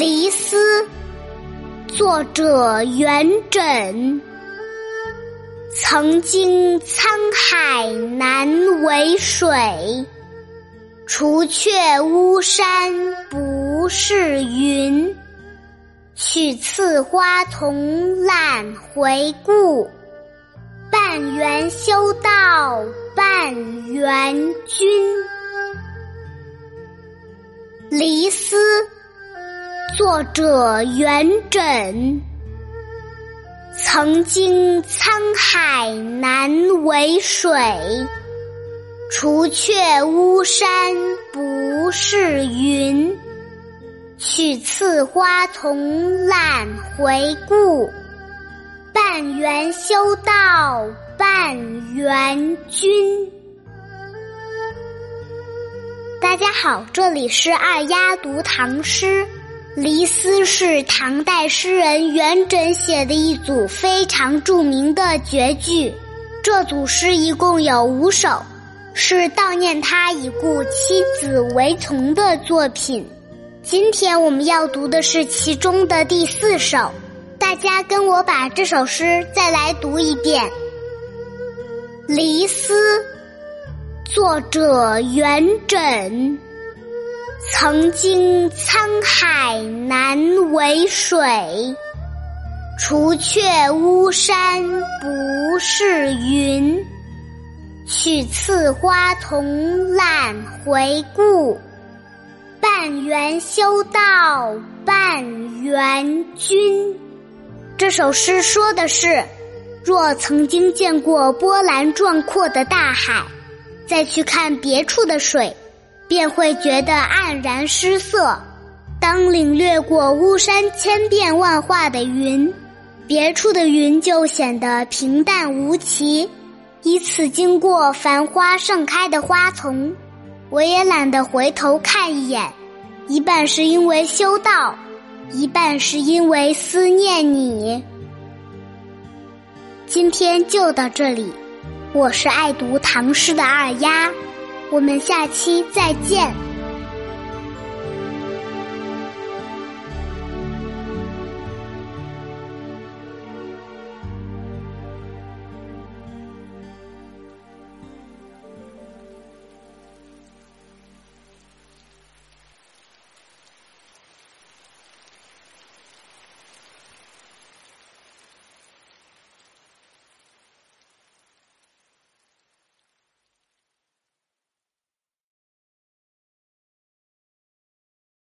离思，作者元稹。曾经沧海难为水，除却巫山不是云。取次花丛懒回顾，半缘修道半缘君。离思。作者元稹。曾经沧海难为水，除却巫山不是云。取次花丛懒回顾，半缘修道半缘君。大家好，这里是二丫读唐诗。《离思》是唐代诗人元稹写的一组非常著名的绝句。这组诗一共有五首，是悼念他已故妻子韦丛的作品。今天我们要读的是其中的第四首。大家跟我把这首诗再来读一遍。《离思》，作者元稹。曾经沧海难为水，除却巫山不是云。取次花丛懒回顾，半缘修道半缘君。这首诗说的是：若曾经见过波澜壮阔的大海，再去看别处的水。便会觉得黯然失色。当领略过巫山千变万化的云，别处的云就显得平淡无奇。依次经过繁花盛开的花丛，我也懒得回头看一眼。一半是因为修道，一半是因为思念你。今天就到这里，我是爱读唐诗的二丫。我们下期再见。